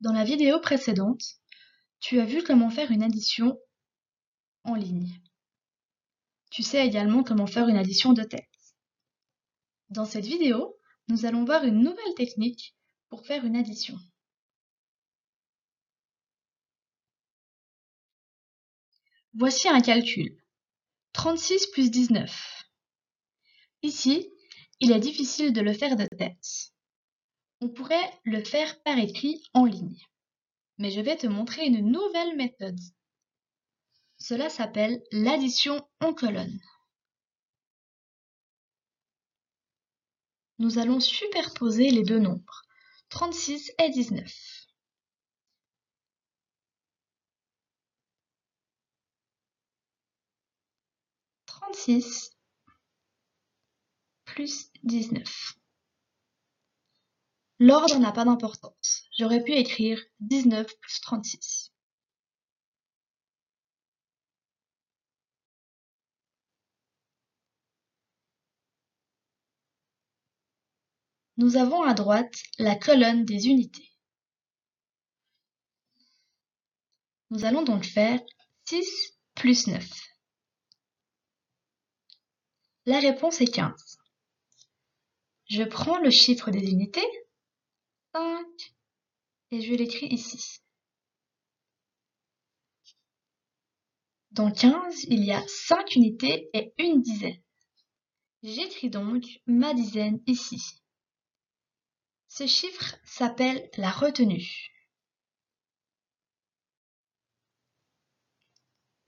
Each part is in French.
Dans la vidéo précédente, tu as vu comment faire une addition en ligne. Tu sais également comment faire une addition de tête. Dans cette vidéo, nous allons voir une nouvelle technique pour faire une addition. Voici un calcul. 36 plus 19. Ici, il est difficile de le faire de tête. On pourrait le faire par écrit en ligne. Mais je vais te montrer une nouvelle méthode. Cela s'appelle l'addition en colonne. Nous allons superposer les deux nombres, 36 et 19. Trente-six plus dix-neuf. L'ordre n'a pas d'importance, j'aurais pu écrire dix-neuf plus trente-six. Nous avons à droite la colonne des unités. Nous allons donc faire 6 plus 9. La réponse est 15. Je prends le chiffre des unités, 5, et je l'écris ici. Dans 15, il y a 5 unités et une dizaine. J'écris donc ma dizaine ici. Ce chiffre s'appelle la retenue.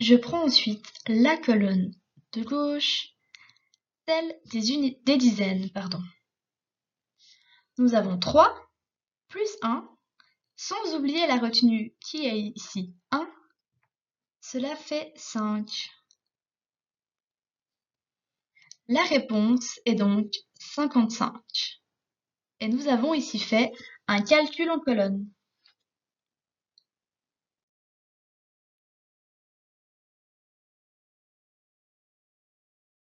Je prends ensuite la colonne de gauche, celle des dizaines, pardon. Nous avons 3 plus 1, sans oublier la retenue qui est ici 1. Cela fait 5. La réponse est donc 55. Et nous avons ici fait un calcul en colonne.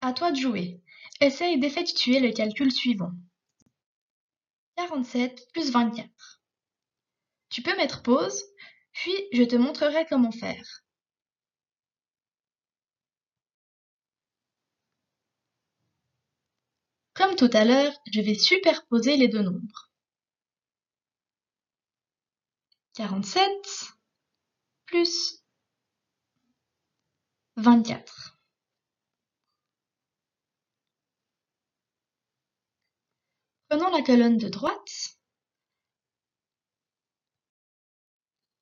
À toi de jouer. Essaye d'effectuer le calcul suivant. 47 plus 24. Tu peux mettre pause, puis je te montrerai comment faire. Comme tout à l'heure, je vais superposer les deux nombres. 47 plus 24. Prenons la colonne de droite,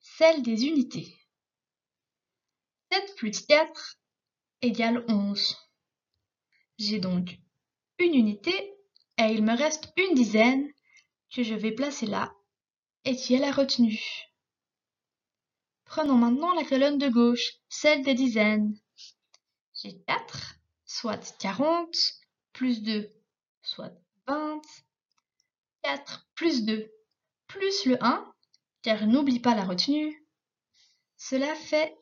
celle des unités. 7 plus 4 égale 11. J'ai donc une unité et il me reste une dizaine que je vais placer là et qui est la retenue. Prenons maintenant la colonne de gauche, celle des dizaines. J'ai 4, soit 40, plus 2, soit 20, 4 plus 2 plus le 1, car n'oublie pas la retenue, cela fait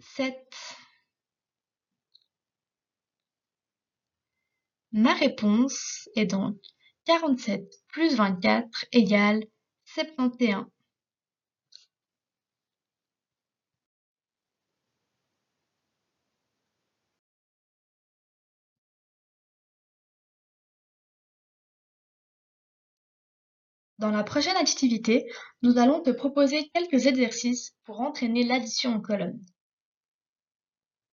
7. Ma réponse est donc 47 plus 24 égale 71. Dans la prochaine activité, nous allons te proposer quelques exercices pour entraîner l'addition en colonne.